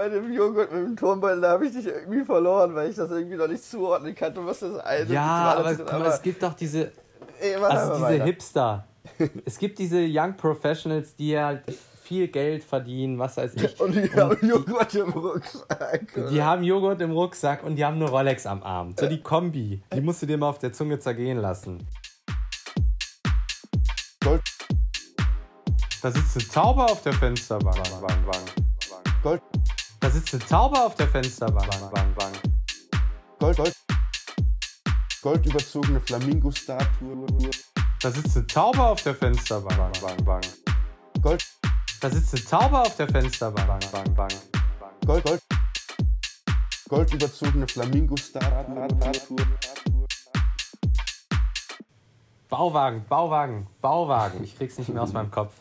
bei dem Joghurt mit dem Turmbeutel, da habe ich dich irgendwie verloren, weil ich das irgendwie noch nicht zuordnen kannte, was das eine Ja, aber, guck mal, es gibt doch diese, Ey, also diese weiter. Hipster. es gibt diese Young Professionals, die halt viel Geld verdienen, was weiß ich. Und die und haben Joghurt im Rucksack. Die haben Joghurt im Rucksack und die haben eine Rolex am Arm. So die Kombi, die musst du dir mal auf der Zunge zergehen lassen. Gold. Da sitzt eine Taube auf der Fensterbank. Gold. Da sitzt eine Taube auf der Fensterbank. Gold, Gold. Goldüberzogene Flamingo-Statue. Da sitzt eine Taube auf der Fensterbank. Gold. Da sitzt eine Taube auf der Fensterbank. Gold, Gold. Goldüberzogene Flamingo-Statue. Bauwagen, Bauwagen, Bauwagen. Ich krieg's nicht mehr aus meinem Kopf.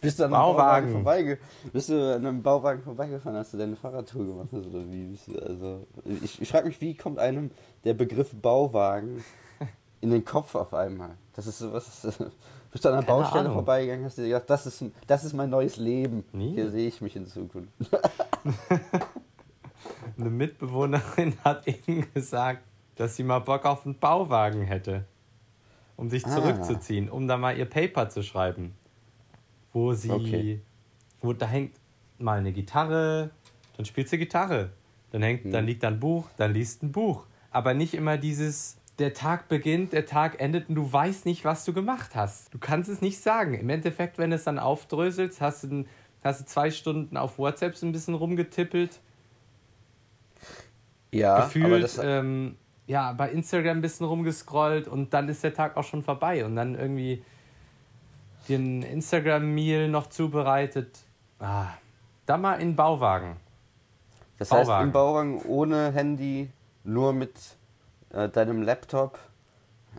Bist du an einem Bauwagen, vorbeigefahren? Bist du an einem Bauwagen vorbeigefahren, hast du deine Fahrradtour gemacht hast, oder wie? Also, ich, ich frage mich, wie kommt einem der Begriff Bauwagen in den Kopf auf einmal? Das ist sowas. Bist du an einer Keine Baustelle Ahnung. vorbeigegangen, hast du dir gedacht, das ist, das ist mein neues Leben. Nie. Hier sehe ich mich in Zukunft. Eine Mitbewohnerin hat eben gesagt, dass sie mal Bock auf einen Bauwagen hätte, um sich ah. zurückzuziehen, um da mal ihr Paper zu schreiben wo sie, okay. wo da hängt mal eine Gitarre, dann spielt sie Gitarre, dann hängt, mhm. dann liegt da ein Buch, dann liest ein Buch, aber nicht immer dieses der Tag beginnt, der Tag endet und du weißt nicht, was du gemacht hast. Du kannst es nicht sagen. Im Endeffekt, wenn es dann aufdröselt, hast du, hast du zwei Stunden auf WhatsApp ein bisschen rumgetippelt. Ja, Gefühlt, aber das... Ähm, ja, bei Instagram ein bisschen rumgescrollt und dann ist der Tag auch schon vorbei und dann irgendwie den Instagram-Meal noch zubereitet. Ah, da mal in Bauwagen. Das Bauwagen. heißt, im Bauwagen ohne Handy, nur mit äh, deinem Laptop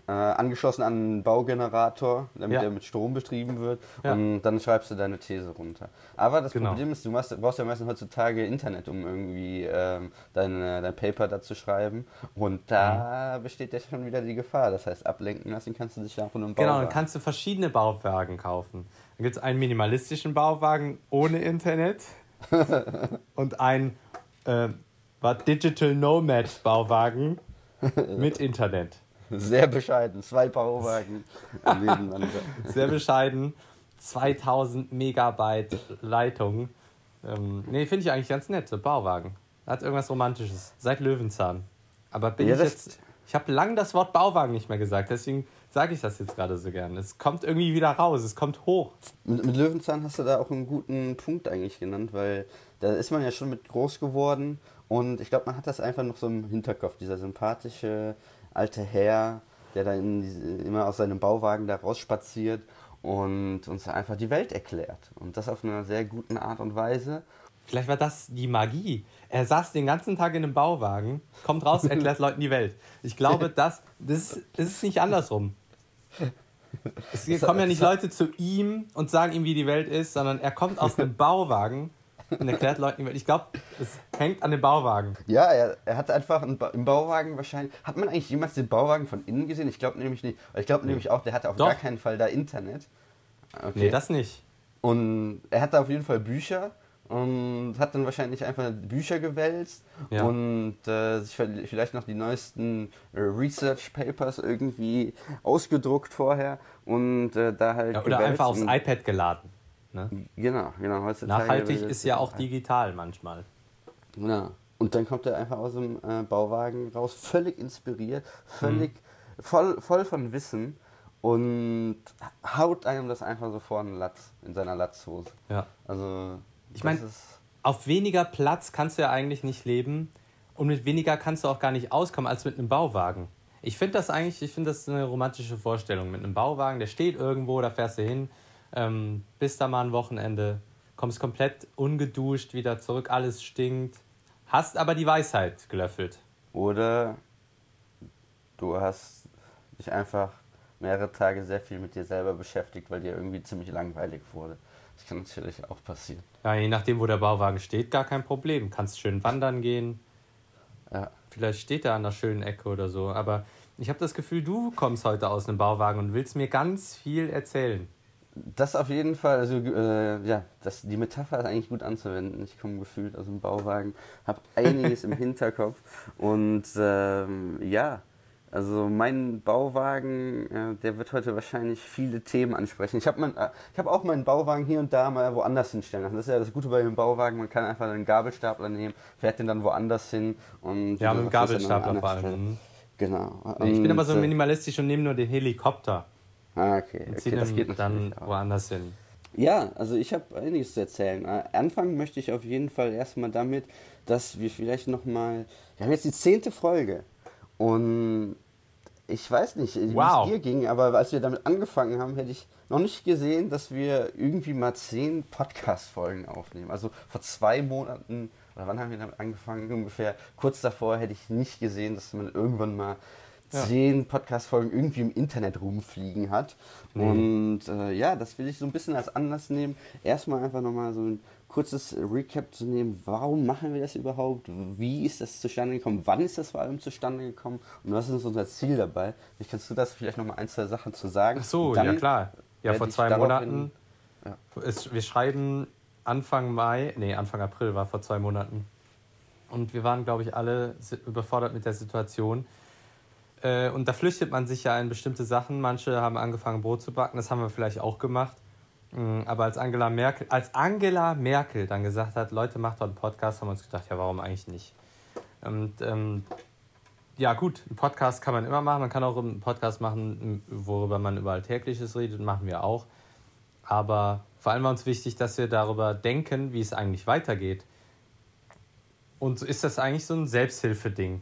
äh, angeschlossen an einen Baugenerator, damit ja. er mit Strom betrieben wird. Ja. Und dann schreibst du deine These runter. Aber das genau. Problem ist, du machst, brauchst ja meistens heutzutage Internet, um irgendwie ähm, dein, dein Paper da zu schreiben. Und da mhm. besteht ja schon wieder die Gefahr. Das heißt, ablenken lassen kannst du dich ja auch in einem Bauwagen. Genau, dann kannst du verschiedene Bauwagen kaufen. Dann gibt es einen minimalistischen Bauwagen ohne Internet und einen äh, Digital Nomad Bauwagen mit Internet. Sehr bescheiden, zwei Bauwagen nebeneinander. Sehr bescheiden, 2000 Megabyte Leitung. Ähm, nee, finde ich eigentlich ganz nett, so Bauwagen. Hat irgendwas Romantisches, seit Löwenzahn. Aber bin ja, ich jetzt. Ich habe lange das Wort Bauwagen nicht mehr gesagt, deswegen sage ich das jetzt gerade so gern. Es kommt irgendwie wieder raus, es kommt hoch. Mit, mit, Löwenzahn hast du da auch einen guten Punkt eigentlich genannt, weil da ist man ja schon mit groß geworden und ich glaube, man hat das einfach noch so im Hinterkopf, dieser sympathische alte Herr, der dann immer aus seinem Bauwagen da rausspaziert und uns einfach die Welt erklärt. Und das auf einer sehr guten Art und Weise. Vielleicht war das die Magie. Er saß den ganzen Tag in einem Bauwagen, kommt raus, erklärt Leuten die Welt. Ich glaube, das, das, das ist nicht andersrum. Es kommen ja nicht Leute zu ihm und sagen ihm, wie die Welt ist, sondern er kommt aus einem Bauwagen und erklärt Leuten, ich glaube, es hängt an dem Bauwagen. Ja, er, er hat einfach einen ba im Bauwagen wahrscheinlich. Hat man eigentlich jemals den Bauwagen von innen gesehen? Ich glaube nämlich nicht. Ich glaube nee. nämlich auch, der hatte auf Doch. gar keinen Fall da Internet. Okay. Nee, das nicht. Und er hatte auf jeden Fall Bücher und hat dann wahrscheinlich einfach Bücher gewälzt ja. und äh, sich vielleicht noch die neuesten äh, Research Papers irgendwie ausgedruckt vorher und äh, da halt. Ja, oder einfach aufs iPad geladen. Ne? Genau, genau. Heutzutage Nachhaltig ist ja auch digital manchmal. Ja. Und dann kommt er einfach aus dem äh, Bauwagen raus, völlig inspiriert, völlig mhm. voll, voll von Wissen und haut einem das einfach so vor den Latz, in seiner Latzhose. Ja. Also, ich meine, auf weniger Platz kannst du ja eigentlich nicht leben und mit weniger kannst du auch gar nicht auskommen als mit einem Bauwagen. Ich finde das eigentlich, ich finde das eine romantische Vorstellung mit einem Bauwagen, der steht irgendwo, da fährst du hin, ähm, bist da mal ein Wochenende, kommst komplett ungeduscht wieder zurück, alles stinkt, hast aber die Weisheit gelöffelt. Oder du hast dich einfach mehrere Tage sehr viel mit dir selber beschäftigt, weil dir irgendwie ziemlich langweilig wurde. Das kann natürlich auch passieren. Ja, je nachdem, wo der Bauwagen steht, gar kein Problem. Kannst schön wandern gehen. Ja. Vielleicht steht er an der schönen Ecke oder so. Aber ich habe das Gefühl, du kommst heute aus einem Bauwagen und willst mir ganz viel erzählen. Das auf jeden Fall, also äh, ja, das, die Metapher ist eigentlich gut anzuwenden. Ich komme gefühlt aus dem Bauwagen, habe einiges im Hinterkopf und ähm, ja, also mein Bauwagen, äh, der wird heute wahrscheinlich viele Themen ansprechen. Ich habe äh, hab auch meinen Bauwagen hier und da mal woanders hinstellen lassen. Das ist ja das Gute bei dem Bauwagen, man kann einfach einen Gabelstapler nehmen, fährt den dann woanders hin und... Ja, mit dem Gabelstapler vor allem. Genau. Nee, ich bin aber so äh, minimalistisch und nehme nur den Helikopter. Ah, okay. Okay das geht dann woanders hin. Ja, also ich habe einiges zu erzählen. Äh, anfangen möchte ich auf jeden Fall erstmal damit, dass wir vielleicht nochmal... Wir haben jetzt die zehnte Folge. Und ich weiß nicht, wie wow. es dir ging, aber als wir damit angefangen haben, hätte ich noch nicht gesehen, dass wir irgendwie mal zehn Podcast-Folgen aufnehmen. Also vor zwei Monaten, oder wann haben wir damit angefangen? Ungefähr kurz davor hätte ich nicht gesehen, dass man irgendwann mal ja. zehn Podcast-Folgen irgendwie im Internet rumfliegen hat. Mhm. Und äh, ja, das will ich so ein bisschen als Anlass nehmen. Erstmal einfach nochmal so ein kurzes Recap zu nehmen. Warum machen wir das überhaupt? Wie ist das zustande gekommen? Wann ist das vor allem zustande gekommen? Und was ist unser Ziel dabei? Vielleicht kannst du das vielleicht nochmal ein, zwei Sachen zu sagen? Ach so, ja klar. Ja, vor zwei Monaten. Ja. Ist, wir schreiben Anfang Mai, nee, Anfang April war vor zwei Monaten. Und wir waren, glaube ich, alle überfordert mit der Situation. Äh, und da flüchtet man sich ja in bestimmte Sachen. Manche haben angefangen, Brot zu backen, das haben wir vielleicht auch gemacht. Mm, aber als Angela Merkel, als Angela Merkel dann gesagt hat, Leute, macht dort einen Podcast, haben wir uns gedacht, ja, warum eigentlich nicht? Und ähm, ja, gut, einen Podcast kann man immer machen. Man kann auch einen Podcast machen, worüber man über Alltägliches redet, machen wir auch. Aber vor allem war uns wichtig, dass wir darüber denken, wie es eigentlich weitergeht. Und ist das eigentlich so ein Selbsthilfeding?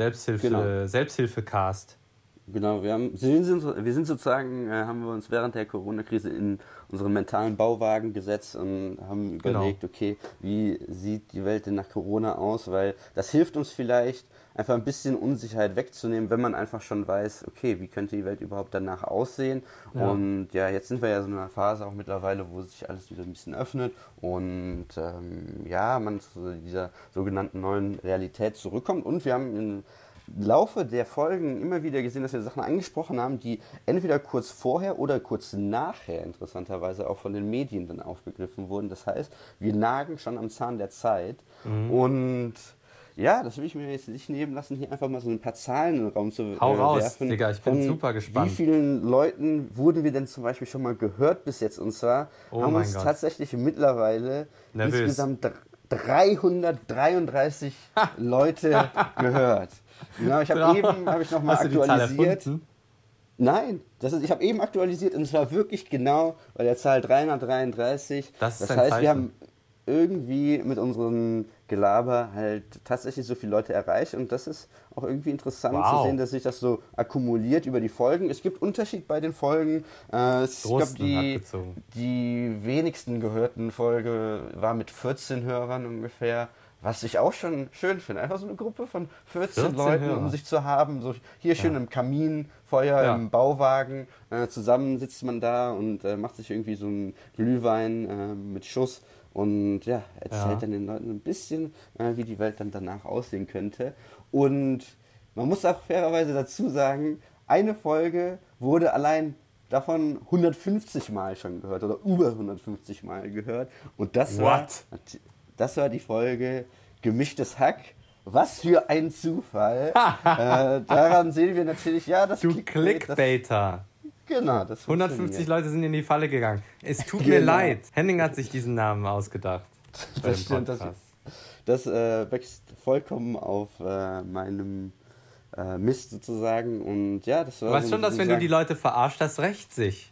Selbsthilfe, genau. Selbsthilfecast. Genau, wir, haben, wir, sind, wir sind sozusagen, äh, haben wir uns während der Corona-Krise in unseren mentalen Bauwagen gesetzt und haben genau. überlegt, genau. okay, wie sieht die Welt denn nach Corona aus? Weil das hilft uns vielleicht, einfach ein bisschen Unsicherheit wegzunehmen, wenn man einfach schon weiß, okay, wie könnte die Welt überhaupt danach aussehen? Ja. Und ja, jetzt sind wir ja so in einer Phase auch mittlerweile, wo sich alles wieder ein bisschen öffnet und ähm, ja, man zu dieser sogenannten neuen Realität zurückkommt. Und wir haben in Laufe der Folgen immer wieder gesehen, dass wir Sachen angesprochen haben, die entweder kurz vorher oder kurz nachher interessanterweise auch von den Medien dann aufgegriffen wurden. Das heißt, wir nagen schon am Zahn der Zeit mhm. und ja, das will ich mir jetzt nicht nehmen lassen, hier einfach mal so ein paar Zahlen in den Raum zu Hau äh, raus, werfen. Digga, ich bin Von super gespannt. Wie vielen Leuten wurden wir denn zum Beispiel schon mal gehört bis jetzt? Und zwar oh haben uns Gott. tatsächlich mittlerweile Nervös. insgesamt 333 Leute gehört. Genau, ich habe eben habe ich noch mal Hast aktualisiert. Nein, das ist, ich habe eben aktualisiert und es war wirklich genau bei der Zahl 333. Das, das heißt, Zeichen. wir haben irgendwie mit unserem Gelaber halt tatsächlich so viele Leute erreicht und das ist auch irgendwie interessant wow. zu sehen, dass sich das so akkumuliert über die Folgen. Es gibt Unterschied bei den Folgen. Äh, ich glaube, die, die wenigsten gehörten Folge war mit 14 Hörern ungefähr. Was ich auch schon schön finde. Einfach so eine Gruppe von 14, 14 Leuten, Hörer. um sich zu haben. So hier schön ja. im Kaminfeuer, ja. im Bauwagen. Äh, zusammen sitzt man da und äh, macht sich irgendwie so einen Glühwein äh, mit Schuss. Und ja, erzählt ja. dann den Leuten ein bisschen, äh, wie die Welt dann danach aussehen könnte. Und man muss auch fairerweise dazu sagen, eine Folge wurde allein davon 150 Mal schon gehört oder über 150 Mal gehört. Und das What? war das war die Folge Gemischtes Hack. Was für ein Zufall. äh, daran sehen wir natürlich, ja, das Du Clickbaiter. Genau, das 150 Leute sind in die Falle gegangen. Es tut genau. mir leid. Henning hat sich diesen Namen ausgedacht. Das stimmt. Das, das äh, wächst vollkommen auf äh, meinem äh, Mist sozusagen. Und ja, das war. Du weißt so, schon, dass wenn du die Leute verarscht hast, rächt sich.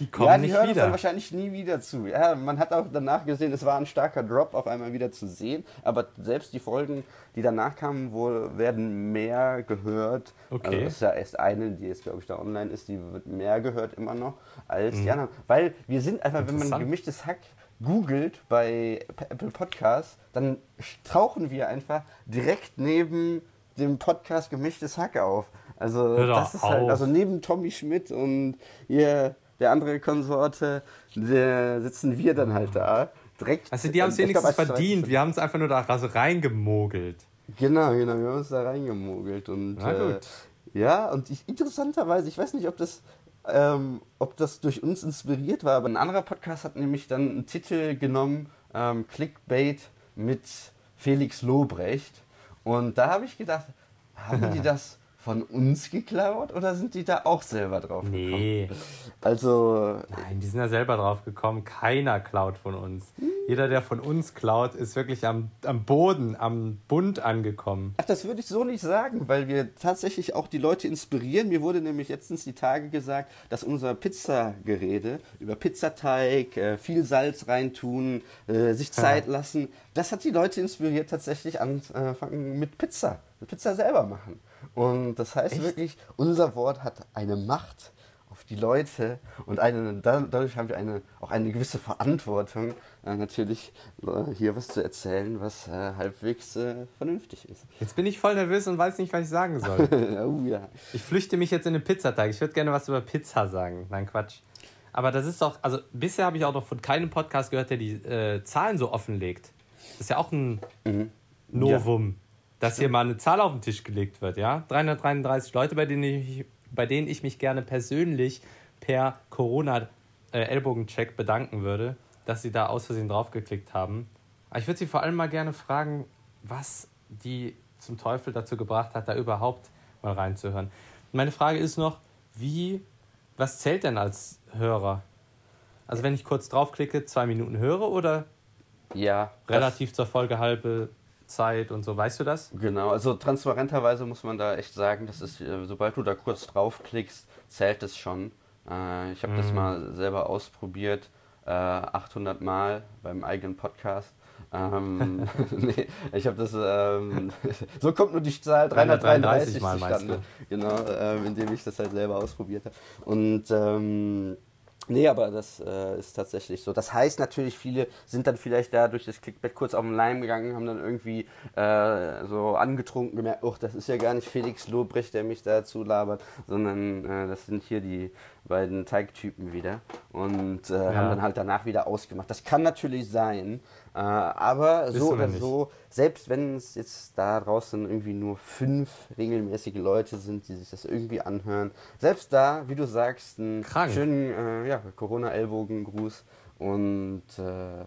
Die kommen ja, die nicht hören wieder. dann wahrscheinlich nie wieder zu. Ja, man hat auch danach gesehen, es war ein starker Drop auf einmal wieder zu sehen, aber selbst die Folgen, die danach kamen, wo, werden mehr gehört. Okay. Also das ist ja erst eine, die jetzt, glaube ich, da online ist, die wird mehr gehört immer noch als mhm. die anderen. Weil wir sind einfach, wenn man gemischtes Hack googelt bei Apple Podcasts, dann tauchen wir einfach direkt neben dem Podcast Gemischtes Hack auf. Also das ist halt, also neben Tommy Schmidt und ihr der andere Konsorte, der sitzen wir dann halt da. Direkt, also die haben es wenigstens verdient, wir haben es einfach nur da reingemogelt. Genau, genau, wir haben uns da reingemogelt. Und, äh, ja, und ich, interessanterweise, ich weiß nicht, ob das ähm, ob das durch uns inspiriert war, aber ein anderer Podcast hat nämlich dann einen Titel genommen, ähm, Clickbait mit Felix Lobrecht. Und da habe ich gedacht, haben die das von uns geklaut oder sind die da auch selber drauf gekommen? Nee. Also. Nein, die sind ja selber drauf gekommen. Keiner klaut von uns. Jeder, der von uns klaut, ist wirklich am, am Boden, am Bund angekommen. Ach, das würde ich so nicht sagen, weil wir tatsächlich auch die Leute inspirieren. Mir wurde nämlich letztens die Tage gesagt, dass unser Pizzagerede über Pizzateig, äh, viel Salz reintun, äh, sich Zeit lassen, das hat die Leute inspiriert, tatsächlich anfangen mit Pizza. Pizza selber machen. Und das heißt Echt? wirklich, unser Wort hat eine Macht auf die Leute und eine, dadurch haben wir eine, auch eine gewisse Verantwortung, äh, natürlich äh, hier was zu erzählen, was äh, halbwegs äh, vernünftig ist. Jetzt bin ich voll nervös und weiß nicht, was ich sagen soll. oh, ja. Ich flüchte mich jetzt in den Pizzateig. Ich würde gerne was über Pizza sagen. Nein, Quatsch. Aber das ist doch, also bisher habe ich auch noch von keinem Podcast gehört, der die äh, Zahlen so offenlegt. Das ist ja auch ein mhm. Novum. Ja dass hier mal eine Zahl auf den Tisch gelegt wird, ja? 333 Leute, bei denen ich, bei denen ich mich gerne persönlich per Corona-Ellbogencheck bedanken würde, dass sie da aus Versehen draufgeklickt haben. Aber ich würde sie vor allem mal gerne fragen, was die zum Teufel dazu gebracht hat, da überhaupt mal reinzuhören. Meine Frage ist noch, wie, was zählt denn als Hörer? Also wenn ich kurz draufklicke, zwei Minuten höre oder ja, relativ zur Folge halbe Zeit und so. Weißt du das? Genau, also transparenterweise muss man da echt sagen, das ist, äh, sobald du da kurz draufklickst, zählt es schon. Äh, ich habe mhm. das mal selber ausprobiert, 800 äh, Mal beim eigenen Podcast. ähm, nee, ich habe das, ähm, so kommt nur die Zahl 333 Mal zustande. Genau, ähm, indem ich das halt selber ausprobiert habe. Und ähm, Nee, aber das äh, ist tatsächlich so. Das heißt natürlich, viele sind dann vielleicht da durch das Clickbait kurz auf den Leim gegangen, haben dann irgendwie äh, so angetrunken gemerkt, oh, das ist ja gar nicht Felix Lobrecht, der mich da zulabert, sondern äh, das sind hier die beiden Teigtypen wieder und äh, ja. haben dann halt danach wieder ausgemacht. Das kann natürlich sein, äh, aber so oder so, selbst wenn es jetzt da draußen irgendwie nur fünf regelmäßige Leute sind, die sich das irgendwie anhören, selbst da, wie du sagst, einen Krank. schönen äh, ja, Corona-Ellbogengruß und äh,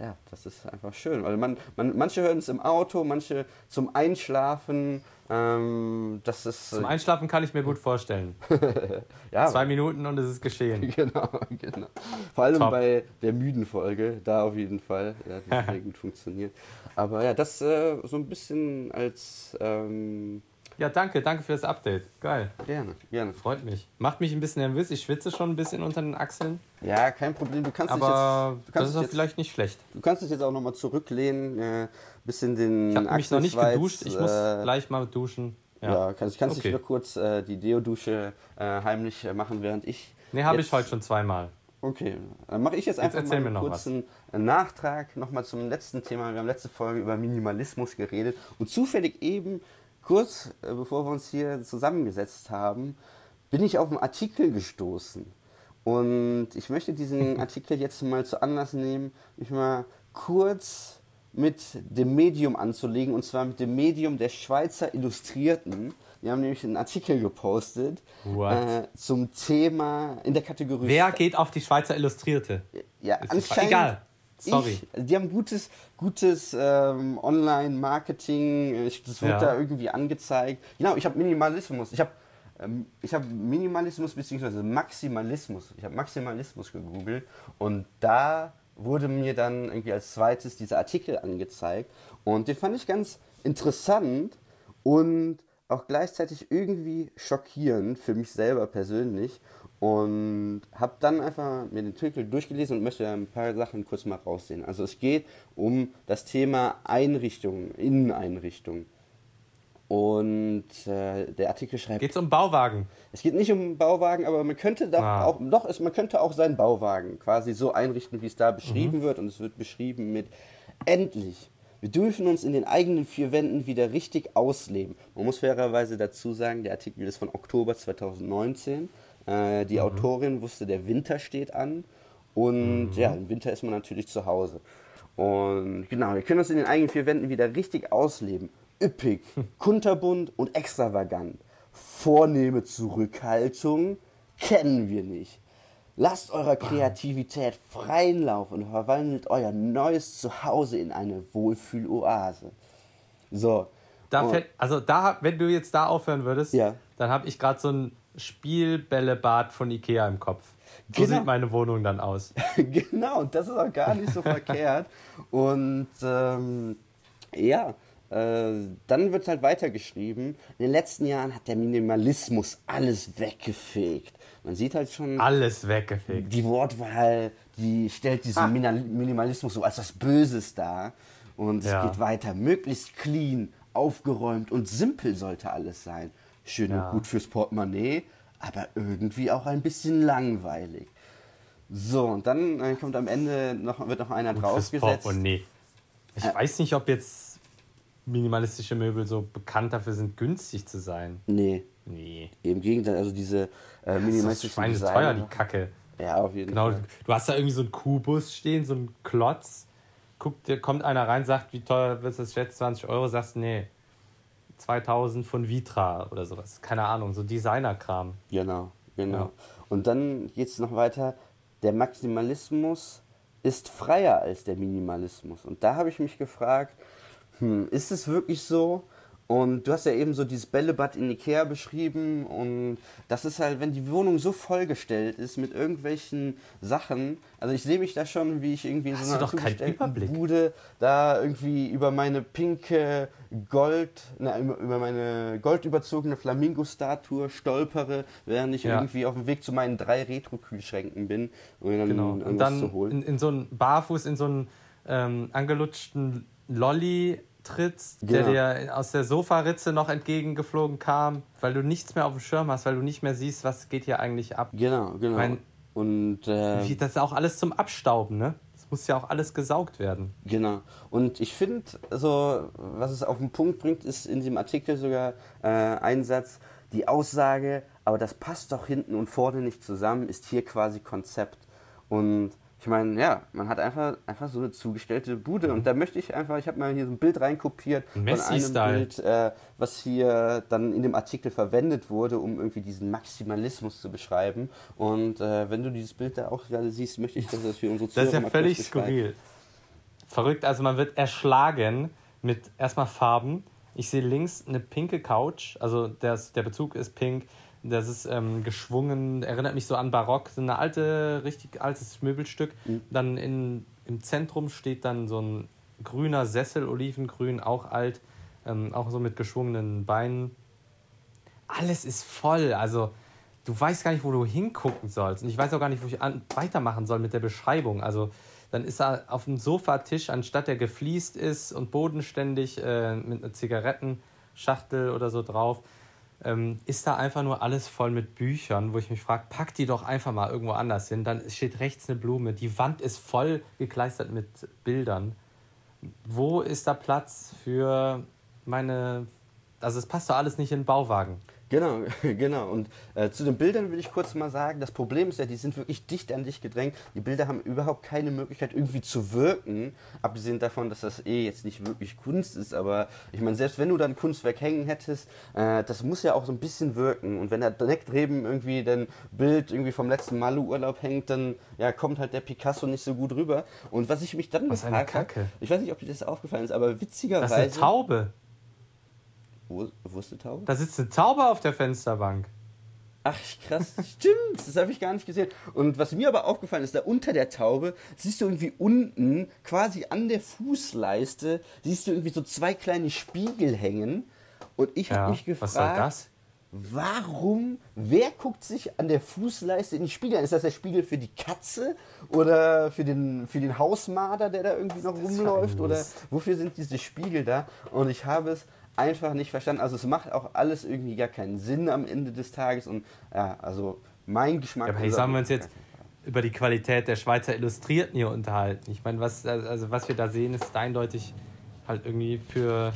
ja, das ist einfach schön, weil man, man manche hören es im Auto, manche zum Einschlafen. Ähm, das ist, zum Einschlafen kann ich mir gut vorstellen. ja, Zwei Minuten und es ist geschehen. genau, genau. Vor allem Top. bei der müden Folge, da auf jeden Fall. Ja, die sehr gut funktioniert. Aber ja, das äh, so ein bisschen als ähm, ja, danke, danke für das Update. Geil. Gerne, gerne. Freut mich. Macht mich ein bisschen nervös. Ich schwitze schon ein bisschen unter den Achseln. Ja, kein Problem. Du kannst Aber dich jetzt, das ist jetzt, vielleicht nicht schlecht. Du kannst dich jetzt auch nochmal zurücklehnen, äh, bisschen den Ich habe mich noch nicht geduscht. Ich äh, muss gleich mal duschen. Ja, ja kannst, kannst okay. dich nur kurz äh, die Deodusche äh, heimlich äh, machen, während ich. Nee, habe ich heute schon zweimal. Okay, dann mache ich jetzt einfach jetzt mal einen kurzen was. Nachtrag nochmal zum letzten Thema. Wir haben letzte Folge über Minimalismus geredet und zufällig eben kurz äh, bevor wir uns hier zusammengesetzt haben, bin ich auf einen Artikel gestoßen. Und ich möchte diesen Artikel jetzt mal zu Anlass nehmen, mich mal kurz mit dem Medium anzulegen, und zwar mit dem Medium der Schweizer Illustrierten. Die haben nämlich einen Artikel gepostet äh, zum Thema in der Kategorie. Wer geht auf die Schweizer Illustrierte? Ja, Ist anscheinend. Egal. Sorry. Ich, die haben gutes, gutes ähm, Online-Marketing. Das wird ja. da irgendwie angezeigt. Genau, ich habe Minimalismus. Ich habe ähm, ich habe Minimalismus bzw. Maximalismus. Ich habe Maximalismus gegoogelt und da wurde mir dann irgendwie als zweites dieser Artikel angezeigt und den fand ich ganz interessant und auch gleichzeitig irgendwie schockierend für mich selber persönlich und habe dann einfach mir den Artikel durchgelesen und möchte ein paar Sachen kurz mal raussehen. Also es geht um das Thema Einrichtung, Inneneinrichtung. Und äh, der Artikel schreibt. Geht es um Bauwagen? Es geht nicht um Bauwagen, aber man könnte doch ah. auch, doch, es, man könnte auch seinen Bauwagen quasi so einrichten, wie es da beschrieben mhm. wird. Und es wird beschrieben mit endlich. Wir dürfen uns in den eigenen vier Wänden wieder richtig ausleben. Man muss fairerweise dazu sagen, der Artikel ist von Oktober 2019. Äh, die mhm. Autorin wusste, der Winter steht an. Und mhm. ja, im Winter ist man natürlich zu Hause. Und genau, wir können uns in den eigenen vier Wänden wieder richtig ausleben. Üppig, kunterbunt und extravagant. Vornehme Zurückhaltung, kennen wir nicht. Lasst eurer Kreativität freien Lauf und verwandelt euer neues Zuhause in eine Wohlfühloase. So. Da fällt, also da, wenn du jetzt da aufhören würdest, ja. dann habe ich gerade so ein Spielbällebad von Ikea im Kopf. So genau. sieht meine Wohnung dann aus. genau, und das ist auch gar nicht so verkehrt. Und ähm, ja, äh, dann wird halt weitergeschrieben. In den letzten Jahren hat der Minimalismus alles weggefegt. Man sieht halt schon. Alles weggefegt. Die Wortwahl, die stellt diesen ah. Minimalismus so als was Böses dar. Und ja. es geht weiter. Möglichst clean, aufgeräumt und simpel sollte alles sein. Schön ja. und gut fürs Portemonnaie, aber irgendwie auch ein bisschen langweilig. So, und dann kommt am Ende noch, wird noch einer gut draufgesetzt. Portemonnaie. Ich äh, weiß nicht, ob jetzt minimalistische Möbel so bekannt dafür sind, günstig zu sein. Nee. Nee. Im Gegenteil, also diese äh, minimalistische Das ist teuer, die Kacke. Ja, auf jeden genau, Fall. Du hast da irgendwie so einen Kubus stehen, so einen Klotz. Guckt, kommt einer rein, sagt, wie teuer wird das jetzt? 20 Euro, sagst nee. 2000 von Vitra oder sowas. Keine Ahnung, so Designerkram. Genau, genau. Ja. Und dann geht es noch weiter. Der Maximalismus ist freier als der Minimalismus. Und da habe ich mich gefragt, hm, ist es wirklich so? Und du hast ja eben so dieses Bällebad in Ikea beschrieben und das ist halt, wenn die Wohnung so vollgestellt ist mit irgendwelchen Sachen, also ich sehe mich da schon, wie ich irgendwie in so einer zugestellten Bude da irgendwie über meine pinke Gold, na, über meine goldüberzogene Flamingo-Statue stolpere, während ich ja. irgendwie auf dem Weg zu meinen drei Retro-Kühlschränken bin, um dann genau. und dann zu holen. In, in so einen Barfuß, in so einen ähm, angelutschten Lolli trittst, genau. der dir aus der Sofaritze noch entgegengeflogen kam, weil du nichts mehr auf dem Schirm hast, weil du nicht mehr siehst, was geht hier eigentlich ab. Genau, genau. Mein, und äh, das ist auch alles zum Abstauben, ne? Das muss ja auch alles gesaugt werden. Genau. Und ich finde, also, was es auf den Punkt bringt, ist in diesem Artikel sogar äh, ein Satz, die Aussage, aber das passt doch hinten und vorne nicht zusammen, ist hier quasi Konzept. Und ich meine, ja, man hat einfach, einfach so eine zugestellte Bude mhm. und da möchte ich einfach, ich habe mal hier so ein Bild reinkopiert von einem Bild, äh, was hier dann in dem Artikel verwendet wurde, um irgendwie diesen Maximalismus zu beschreiben. Und äh, wenn du dieses Bild da auch gerade siehst, möchte ich, dass das für unsere Zuhörer Das ist ja völlig skurril. Verrückt, also man wird erschlagen mit erstmal Farben. Ich sehe links eine pinke Couch, also der, der Bezug ist pink das ist ähm, geschwungen, erinnert mich so an Barock, so ein alte, richtig altes Möbelstück. Mhm. Dann in, im Zentrum steht dann so ein grüner Sessel, olivengrün, auch alt, ähm, auch so mit geschwungenen Beinen. Alles ist voll, also du weißt gar nicht, wo du hingucken sollst. Und ich weiß auch gar nicht, wo ich an, weitermachen soll mit der Beschreibung. Also dann ist da auf dem Sofatisch, anstatt der gefliest ist und bodenständig äh, mit einer Zigarettenschachtel oder so drauf, ähm, ist da einfach nur alles voll mit Büchern, wo ich mich frage, pack die doch einfach mal irgendwo anders hin. Dann steht rechts eine Blume, die Wand ist voll gekleistert mit Bildern. Wo ist da Platz für meine. Also, es passt doch alles nicht in den Bauwagen. Genau, genau. Und äh, zu den Bildern will ich kurz mal sagen, das Problem ist ja, die sind wirklich dicht an dich gedrängt. Die Bilder haben überhaupt keine Möglichkeit irgendwie zu wirken, abgesehen davon, dass das eh jetzt nicht wirklich Kunst ist. Aber ich meine, selbst wenn du dann Kunstwerk hängen hättest, äh, das muss ja auch so ein bisschen wirken. Und wenn da direkt drüben irgendwie dein Bild irgendwie vom letzten Malu-Urlaub hängt, dann ja, kommt halt der Picasso nicht so gut rüber. Und was ich mich dann was gefragt habe, ich weiß nicht, ob dir das aufgefallen ist, aber witzigerweise... Das ist eine Taube. Wo, wo ist die Taube? Da sitzt eine Taube auf der Fensterbank. Ach, krass, stimmt, das habe ich gar nicht gesehen. Und was mir aber aufgefallen ist, da unter der Taube siehst du irgendwie unten, quasi an der Fußleiste, siehst du irgendwie so zwei kleine Spiegel hängen. Und ich habe ja, mich gefragt, was soll das? warum, wer guckt sich an der Fußleiste in den Spiegel an? Ist das der Spiegel für die Katze oder für den, für den Hausmarder, der da irgendwie noch rumläuft? Oder wofür sind diese Spiegel da? Und ich habe es einfach nicht verstanden. Also es macht auch alles irgendwie gar keinen Sinn am Ende des Tages und ja, also mein Geschmack. Ja, aber hey, haben wir uns jetzt über die Qualität der Schweizer Illustrierten hier unterhalten. Ich meine, was, also was wir da sehen, ist eindeutig halt irgendwie für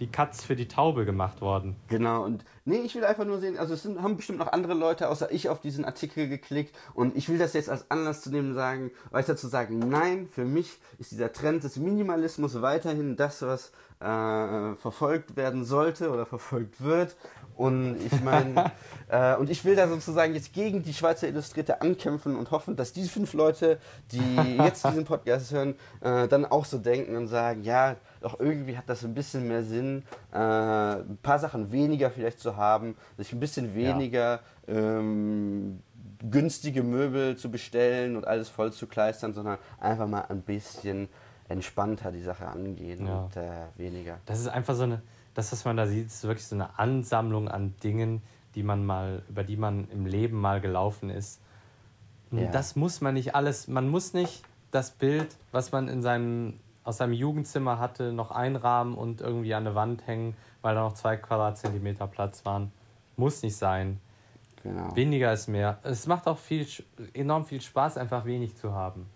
die Katz für die Taube gemacht worden. Genau, und nee, ich will einfach nur sehen, also es sind, haben bestimmt noch andere Leute außer ich auf diesen Artikel geklickt und ich will das jetzt als Anlass zu nehmen sagen, weiter zu sagen, nein, für mich ist dieser Trend des Minimalismus weiterhin das, was äh, verfolgt werden sollte oder verfolgt wird. Und ich meine, äh, und ich will da sozusagen jetzt gegen die Schweizer Illustrierte ankämpfen und hoffen, dass diese fünf Leute, die jetzt diesen Podcast hören, äh, dann auch so denken und sagen, ja, doch irgendwie hat das ein bisschen mehr Sinn, äh, ein paar Sachen weniger vielleicht zu haben, sich ein bisschen weniger ja. ähm, günstige Möbel zu bestellen und alles voll zu kleistern, sondern einfach mal ein bisschen entspannter die Sache angehen ja. und äh, weniger. Das ist einfach so eine, das, was man da sieht, ist wirklich so eine Ansammlung an Dingen, die man mal, über die man im Leben mal gelaufen ist. Ja. Das muss man nicht alles, man muss nicht das Bild, was man in seinem, aus seinem Jugendzimmer hatte, noch einrahmen und irgendwie an der Wand hängen, weil da noch zwei Quadratzentimeter Platz waren. Muss nicht sein. Genau. Weniger ist mehr. Es macht auch viel, enorm viel Spaß, einfach wenig zu haben.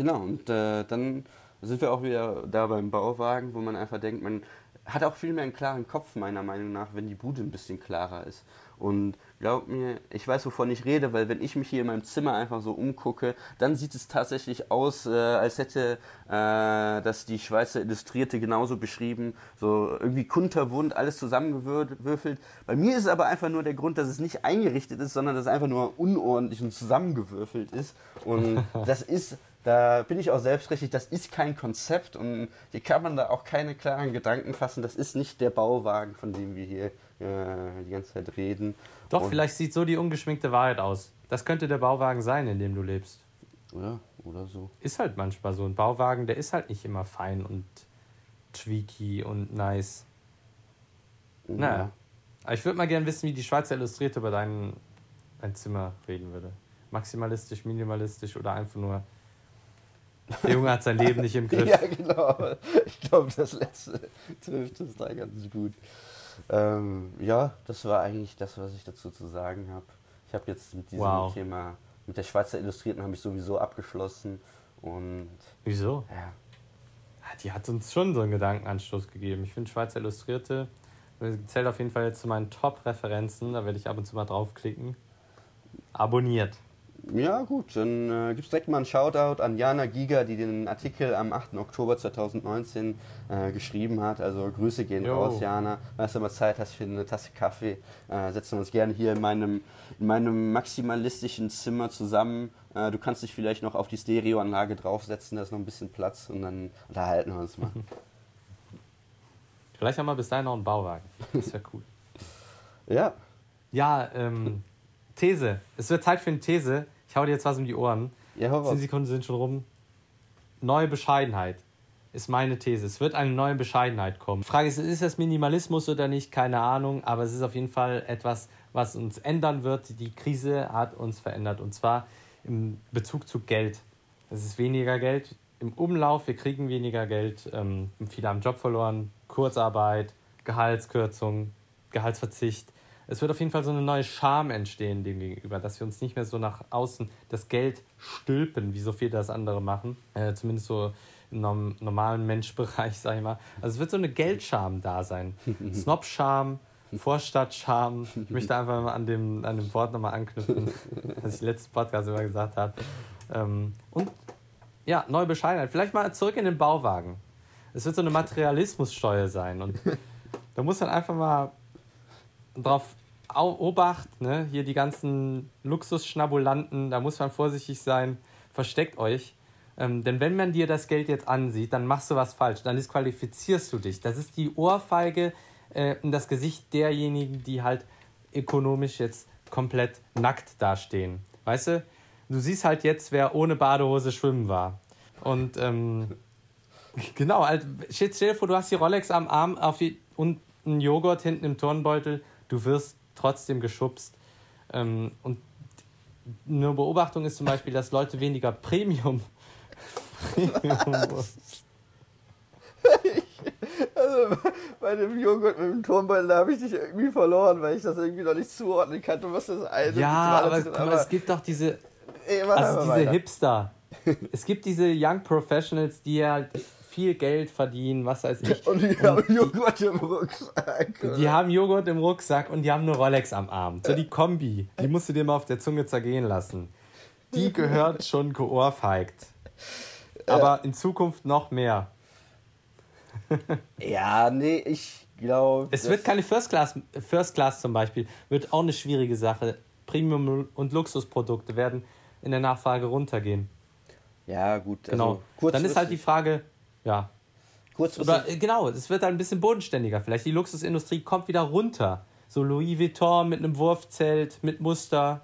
Genau, und äh, dann sind wir auch wieder da beim Bauwagen, wo man einfach denkt, man hat auch viel mehr einen klaren Kopf, meiner Meinung nach, wenn die Bude ein bisschen klarer ist. Und glaub mir, ich weiß, wovon ich rede, weil wenn ich mich hier in meinem Zimmer einfach so umgucke, dann sieht es tatsächlich aus, äh, als hätte äh, das die Schweizer Illustrierte genauso beschrieben. So irgendwie kunterbunt, alles zusammengewürfelt. Bei mir ist es aber einfach nur der Grund, dass es nicht eingerichtet ist, sondern dass es einfach nur unordentlich und zusammengewürfelt ist. Und das ist da bin ich auch selbstrechtlich, das ist kein Konzept und hier kann man da auch keine klaren Gedanken fassen. Das ist nicht der Bauwagen, von dem wir hier äh, die ganze Zeit reden. Doch, und vielleicht sieht so die ungeschminkte Wahrheit aus. Das könnte der Bauwagen sein, in dem du lebst. Ja, oder so. Ist halt manchmal so. Ein Bauwagen, der ist halt nicht immer fein und tweaky und nice. Ja. Naja. Aber ich würde mal gerne wissen, wie die Schweizer Illustrierte über dein, dein Zimmer reden würde. Maximalistisch, minimalistisch oder einfach nur der Junge hat sein Leben nicht im Griff. ja, genau. Ich glaube, das letzte trifft es da ganz gut. Ähm, ja, das war eigentlich das, was ich dazu zu sagen habe. Ich habe jetzt mit diesem wow. Thema, mit der Schweizer Illustrierten habe ich sowieso abgeschlossen. Und Wieso? Ja. Die hat uns schon so einen Gedankenanstoß gegeben. Ich finde Schweizer Illustrierte zählt auf jeden Fall jetzt zu meinen Top-Referenzen. Da werde ich ab und zu mal draufklicken. Abonniert. Ja, gut, dann äh, gibt es direkt mal einen Shoutout an Jana Giga, die den Artikel am 8. Oktober 2019 äh, geschrieben hat. Also Grüße gehen jo. raus, Jana. Wenn du mal Zeit hast für eine Tasse Kaffee, äh, setzen wir uns gerne hier in meinem, in meinem maximalistischen Zimmer zusammen. Äh, du kannst dich vielleicht noch auf die Stereoanlage draufsetzen, da ist noch ein bisschen Platz und dann unterhalten wir uns mal. Vielleicht haben wir bis dahin noch einen Bauwagen. Das wäre cool. ja. Ja, ähm, These. Es wird Zeit für eine These. Ich hau dir jetzt was um die Ohren. Ja, hau Zehn Sekunden sind schon rum. Neue Bescheidenheit ist meine These. Es wird eine neue Bescheidenheit kommen. Die Frage ist, ist das Minimalismus oder nicht? Keine Ahnung. Aber es ist auf jeden Fall etwas, was uns ändern wird. Die Krise hat uns verändert. Und zwar im Bezug zu Geld. Es ist weniger Geld im Umlauf. Wir kriegen weniger Geld. Ähm, viele haben Job verloren. Kurzarbeit, Gehaltskürzung, Gehaltsverzicht es wird auf jeden Fall so eine neue Scham entstehen dem gegenüber, dass wir uns nicht mehr so nach außen das Geld stülpen, wie so viele das andere machen. Äh, zumindest so im normalen Menschbereich, sag ich mal. Also es wird so eine Geldscham da sein. Snob-Scham, Vorstadtscham. Ich möchte einfach mal an dem, an dem Wort nochmal anknüpfen, was ich letzten Podcast immer gesagt habe. Ähm, und ja, neue Bescheidenheit. Vielleicht mal zurück in den Bauwagen. Es wird so eine Materialismussteuer sein. Und da muss man einfach mal drauf Obacht, ne? hier die ganzen Luxusschnabulanten, da muss man vorsichtig sein, versteckt euch. Ähm, denn wenn man dir das Geld jetzt ansieht, dann machst du was falsch, dann disqualifizierst du dich. Das ist die Ohrfeige äh, in das Gesicht derjenigen, die halt ökonomisch jetzt komplett nackt dastehen. Weißt du, du siehst halt jetzt, wer ohne Badehose schwimmen war. Und ähm, genau, halt, stell dir vor, du hast die Rolex am Arm auf die, und einen Joghurt hinten im Turnbeutel, du wirst trotzdem geschubst. Ähm, und eine Beobachtung ist zum Beispiel, dass Leute weniger Premium. Premium also bei dem Joghurt mit dem Turmbeutel, da habe ich dich irgendwie verloren, weil ich das irgendwie noch nicht zuordnen kann. Du musst das eine. Ja, aber, guck mal, es gibt doch diese, also diese Hipster. es gibt diese Young Professionals, die halt viel Geld verdienen, was weiß ich. Und die haben Joghurt im Rucksack. Die haben Joghurt im Rucksack und die haben eine Rolex am Arm. So die Kombi, die musst du dir mal auf der Zunge zergehen lassen. Die gehört schon geohrfeigt. Aber in Zukunft noch mehr. ja, nee, ich glaube. Es wird keine First Class, First Class zum Beispiel, wird auch eine schwierige Sache. Premium- und Luxusprodukte werden in der Nachfrage runtergehen. Ja, gut. Genau. Also Dann ist halt die Frage, ja. Oder, äh, genau, es wird dann ein bisschen bodenständiger. Vielleicht die Luxusindustrie kommt wieder runter. So Louis Vuitton mit einem Wurfzelt, mit Muster.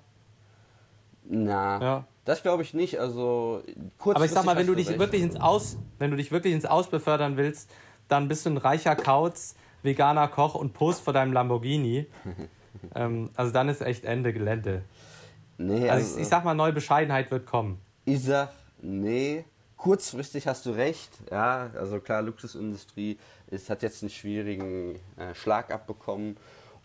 Na, ja. das glaube ich nicht. Also Aber ich sag mal, wenn du dich recht. wirklich ins Aus, wenn du dich wirklich ins Aus befördern willst, dann bist du ein reicher Kauz, veganer Koch und Post vor deinem Lamborghini. ähm, also dann ist echt Ende Gelände. Nee, also, also ich, ich sag mal, neue Bescheidenheit wird kommen. Ich sag, nee, kurzfristig hast du recht. Ja, also klar, Luxusindustrie ist, hat jetzt einen schwierigen äh, Schlag abbekommen.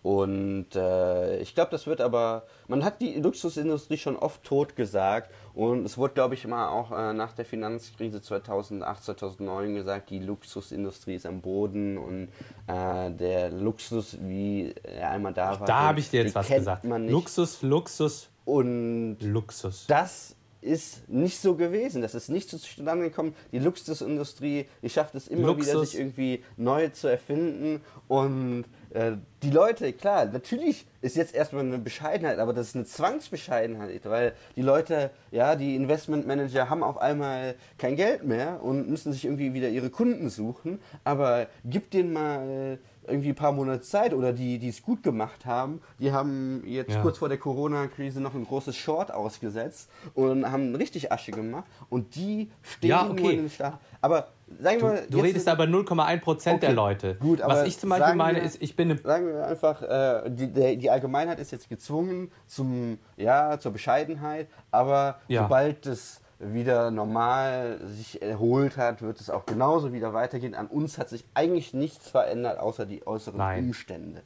Und äh, ich glaube, das wird aber, man hat die Luxusindustrie schon oft tot gesagt und es wurde, glaube ich, mal auch äh, nach der Finanzkrise 2008, 2009 gesagt, die Luxusindustrie ist am Boden und äh, der Luxus, wie er einmal da war, da habe ich dir jetzt was gesagt. Luxus, Luxus und Luxus. Das ist nicht so gewesen. Das ist nicht so zustande gekommen. Die Luxusindustrie, die schafft es immer Luxus. wieder, sich irgendwie neu zu erfinden. Und äh, die Leute, klar, natürlich ist jetzt erstmal eine Bescheidenheit, aber das ist eine Zwangsbescheidenheit, weil die Leute, ja, die Investmentmanager haben auf einmal kein Geld mehr und müssen sich irgendwie wieder ihre Kunden suchen. Aber gib denen mal irgendwie ein paar Monate Zeit oder die, die es gut gemacht haben, die haben jetzt ja. kurz vor der Corona-Krise noch ein großes Short ausgesetzt und haben richtig Asche gemacht und die stehen ja, okay. nur in den Start. Aber sagen wir mal. Du, redest aber 0,1 okay, der Leute. Gut, aber Was ich zum Beispiel meine, wir, ist, ich bin. Sagen wir einfach, äh, die, die Allgemeinheit ist jetzt gezwungen zum, ja, zur Bescheidenheit, aber ja. sobald das wieder normal sich erholt hat, wird es auch genauso wieder weitergehen. An uns hat sich eigentlich nichts verändert, außer die äußeren Nein. Umstände.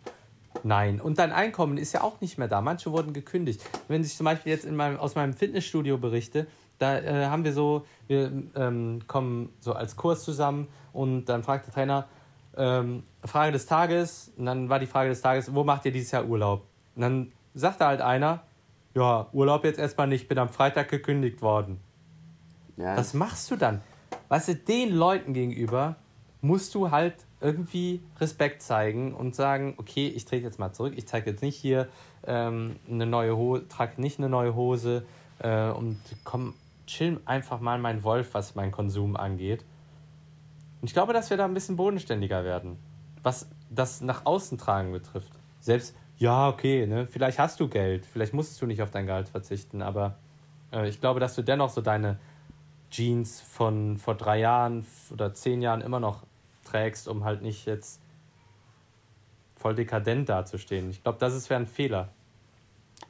Nein, und dein Einkommen ist ja auch nicht mehr da. Manche wurden gekündigt. Wenn ich zum Beispiel jetzt in meinem, aus meinem Fitnessstudio berichte, da äh, haben wir so, wir ähm, kommen so als Kurs zusammen und dann fragt der Trainer, ähm, Frage des Tages, und dann war die Frage des Tages, wo macht ihr dieses Jahr Urlaub? Und dann sagte halt einer, ja, Urlaub jetzt erstmal nicht, bin am Freitag gekündigt worden. Ja. Was machst du dann? Weißt du, den Leuten gegenüber musst du halt irgendwie Respekt zeigen und sagen, okay, ich trete jetzt mal zurück, ich zeige jetzt nicht hier ähm, eine neue Hose, trage nicht eine neue Hose äh, und komm, chill einfach mal mein Wolf, was mein Konsum angeht. Und ich glaube, dass wir da ein bisschen bodenständiger werden, was das nach außen tragen betrifft. Selbst, ja, okay, ne, vielleicht hast du Geld, vielleicht musst du nicht auf dein Gehalt verzichten, aber äh, ich glaube, dass du dennoch so deine Jeans von vor drei Jahren oder zehn Jahren immer noch trägst, um halt nicht jetzt voll dekadent dazustehen. Ich glaube, das wäre ein Fehler.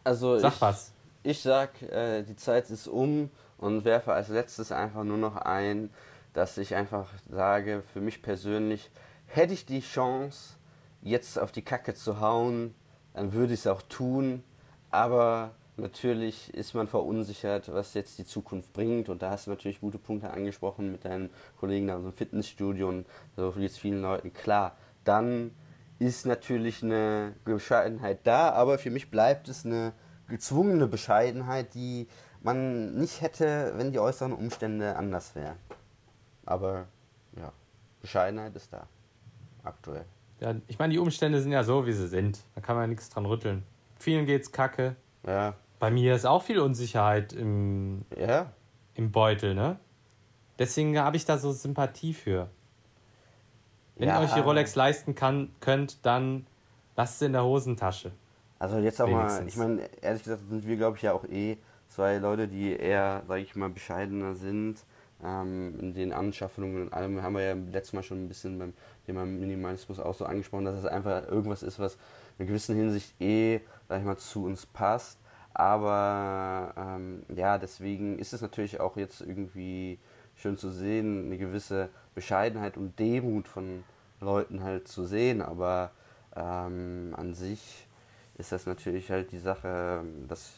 Also sag ich, was. Ich sag, äh, die Zeit ist um und werfe als letztes einfach nur noch ein, dass ich einfach sage, für mich persönlich, hätte ich die Chance, jetzt auf die Kacke zu hauen, dann würde ich es auch tun. Aber Natürlich ist man verunsichert, was jetzt die Zukunft bringt. Und da hast du natürlich gute Punkte angesprochen mit deinen Kollegen aus dem Fitnessstudio und so jetzt vielen Leuten. Klar, dann ist natürlich eine Bescheidenheit da, aber für mich bleibt es eine gezwungene Bescheidenheit, die man nicht hätte, wenn die äußeren Umstände anders wären. Aber ja, Bescheidenheit ist da. Aktuell. Ja, ich meine, die Umstände sind ja so, wie sie sind. Da kann man nichts dran rütteln. Vielen geht's kacke. Ja. Bei mir ist auch viel Unsicherheit im, ja. im Beutel, ne? Deswegen habe ich da so Sympathie für. Wenn ja. ihr euch die Rolex leisten kann, könnt, dann lasst sie in der Hosentasche. Also jetzt auch Wenigstens. mal, ich meine, ehrlich gesagt sind wir, glaube ich, ja auch eh zwei Leute, die eher, sage ich mal, bescheidener sind. Ähm, in den Anschaffungen und allem haben wir ja letztes Mal schon ein bisschen beim Thema Minimalismus auch so angesprochen, dass es einfach irgendwas ist, was in gewisser Hinsicht eh, sag ich mal, zu uns passt. Aber ähm, ja, deswegen ist es natürlich auch jetzt irgendwie schön zu sehen, eine gewisse Bescheidenheit und Demut von Leuten halt zu sehen. Aber ähm, an sich ist das natürlich halt die Sache, dass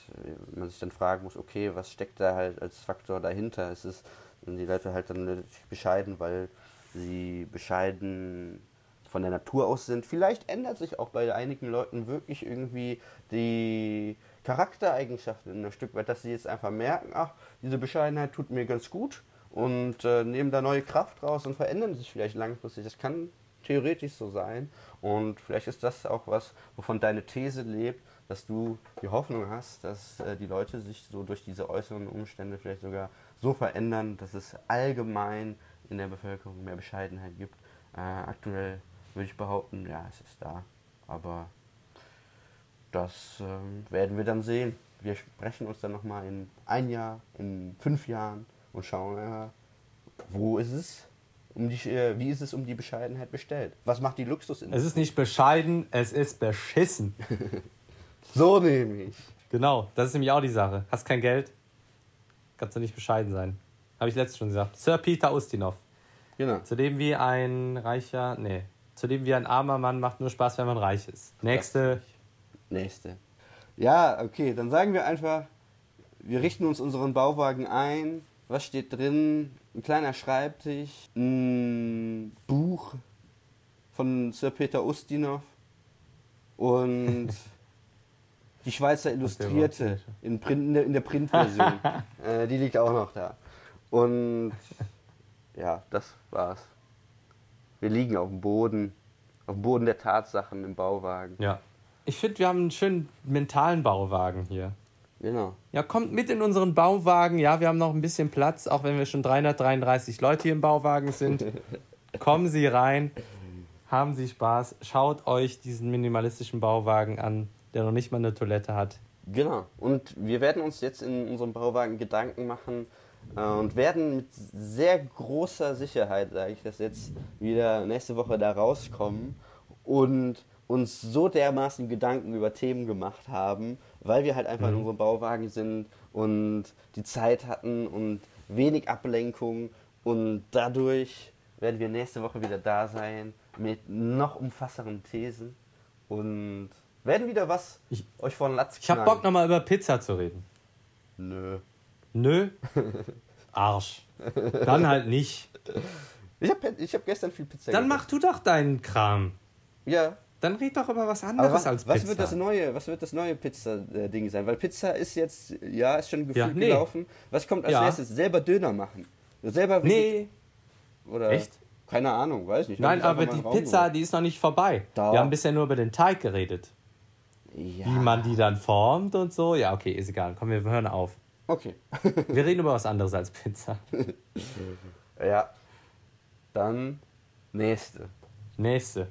man sich dann fragen muss, okay, was steckt da halt als Faktor dahinter? Es, sind die Leute halt dann bescheiden, weil sie bescheiden von der Natur aus sind. Vielleicht ändert sich auch bei einigen Leuten wirklich irgendwie die Charaktereigenschaften ein Stück weit, dass sie jetzt einfach merken, ach, diese Bescheidenheit tut mir ganz gut und äh, nehmen da neue Kraft raus und verändern sich vielleicht langfristig. Das kann theoretisch so sein und vielleicht ist das auch was, wovon deine These lebt, dass du die Hoffnung hast, dass äh, die Leute sich so durch diese äußeren Umstände vielleicht sogar so verändern, dass es allgemein in der Bevölkerung mehr Bescheidenheit gibt. Äh, aktuell würde ich behaupten, ja, es ist da. Aber das äh, werden wir dann sehen. Wir sprechen uns dann nochmal in ein Jahr, in fünf Jahren und schauen, äh, wo ist es? Um die, äh, wie ist es um die Bescheidenheit bestellt? Was macht die Luxusindustrie? Es ist nicht bescheiden, es ist beschissen. so nämlich. Genau, das ist nämlich auch die Sache. Hast kein Geld, kannst du nicht bescheiden sein. Habe ich letztes schon gesagt. Sir Peter Ustinov. Genau. Zudem wie ein reicher, nee, zudem wie ein armer Mann macht nur Spaß, wenn man reich ist. Nächste. Nächste. Ja, okay, dann sagen wir einfach, wir richten uns unseren Bauwagen ein. Was steht drin? Ein kleiner Schreibtisch, ein Buch von Sir Peter Ustinov und die Schweizer Illustrierte in, Print, in der Printversion. äh, die liegt auch noch da. Und ja, das war's. Wir liegen auf dem Boden, auf dem Boden der Tatsachen im Bauwagen. Ja. Ich finde, wir haben einen schönen mentalen Bauwagen hier. Genau. Ja, kommt mit in unseren Bauwagen. Ja, wir haben noch ein bisschen Platz, auch wenn wir schon 333 Leute hier im Bauwagen sind. Kommen Sie rein, haben Sie Spaß, schaut euch diesen minimalistischen Bauwagen an der noch nicht mal eine Toilette hat. Genau. Und wir werden uns jetzt in unserem Bauwagen Gedanken machen und werden mit sehr großer Sicherheit, sage ich das jetzt, wieder nächste Woche da rauskommen und uns so dermaßen Gedanken über Themen gemacht haben, weil wir halt einfach mhm. in unserem Bauwagen sind und die Zeit hatten und wenig Ablenkung und dadurch werden wir nächste Woche wieder da sein mit noch umfassenderen Thesen und werden wieder was ich, euch von Latz Ich hab Bock nochmal über Pizza zu reden. Nö. Nö? Arsch. Dann halt nicht. Ich habe ich hab gestern viel Pizza Dann mach du doch deinen Kram. Ja. Dann red doch über was anderes was, als Pizza. Was wird das neue, was wird das neue Pizza-Ding sein? Weil Pizza ist jetzt, ja, ist schon gefühlt ja, nee. gelaufen. Was kommt als ja. nächstes? Selber Döner machen. Selber Nee. Oder Echt? Keine Ahnung, weiß nicht. Nein, aber die Pizza, die ist noch nicht vorbei. Da. Wir haben bisher nur über den Teig geredet. Ja. Wie man die dann formt und so. Ja, okay, ist egal. Komm, wir hören auf. Okay. wir reden über was anderes als Pizza. ja. Dann nächste. Nächste.